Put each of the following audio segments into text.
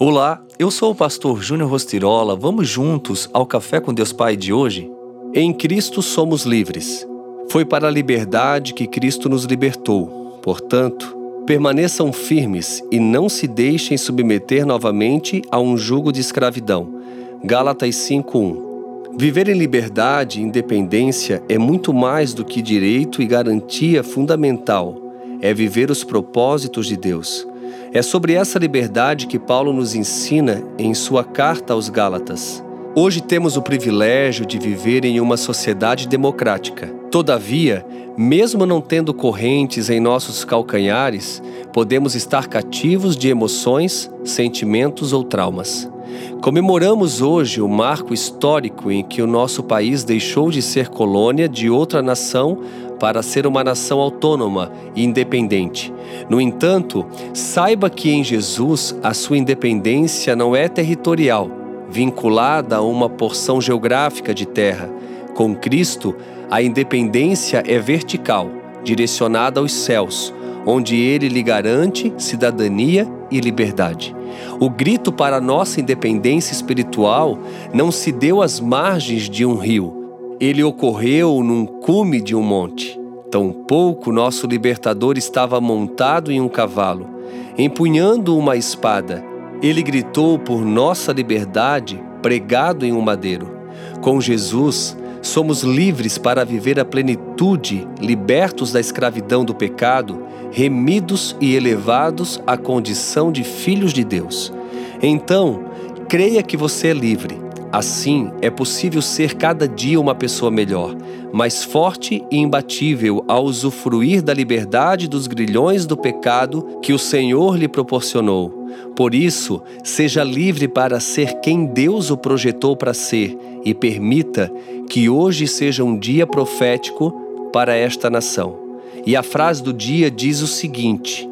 Olá, eu sou o pastor Júnior Rostirola. Vamos juntos ao Café com Deus Pai de hoje? Em Cristo somos livres. Foi para a liberdade que Cristo nos libertou. Portanto, permaneçam firmes e não se deixem submeter novamente a um jugo de escravidão. Gálatas 5:1. Viver em liberdade e independência é muito mais do que direito e garantia fundamental. É viver os propósitos de Deus. É sobre essa liberdade que Paulo nos ensina em sua carta aos Gálatas. Hoje temos o privilégio de viver em uma sociedade democrática. Todavia, mesmo não tendo correntes em nossos calcanhares, podemos estar cativos de emoções, sentimentos ou traumas. Comemoramos hoje o marco histórico em que o nosso país deixou de ser colônia de outra nação para ser uma nação autônoma e independente. No entanto, saiba que em Jesus a sua independência não é territorial, vinculada a uma porção geográfica de terra. Com Cristo, a independência é vertical, direcionada aos céus, onde ele lhe garante cidadania e liberdade. O grito para nossa independência espiritual não se deu às margens de um rio, ele ocorreu num cume de um monte. Tampouco nosso libertador estava montado em um cavalo, empunhando uma espada. Ele gritou por nossa liberdade, pregado em um madeiro. Com Jesus, somos livres para viver a plenitude, libertos da escravidão do pecado, remidos e elevados à condição de filhos de Deus. Então, creia que você é livre Assim, é possível ser cada dia uma pessoa melhor, mais forte e imbatível ao usufruir da liberdade dos grilhões do pecado que o Senhor lhe proporcionou. Por isso, seja livre para ser quem Deus o projetou para ser e permita que hoje seja um dia profético para esta nação. E a frase do dia diz o seguinte: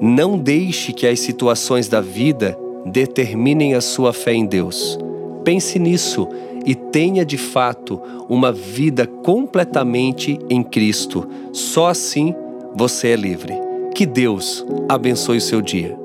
Não deixe que as situações da vida determinem a sua fé em Deus. Pense nisso e tenha de fato uma vida completamente em Cristo. Só assim você é livre. Que Deus abençoe o seu dia.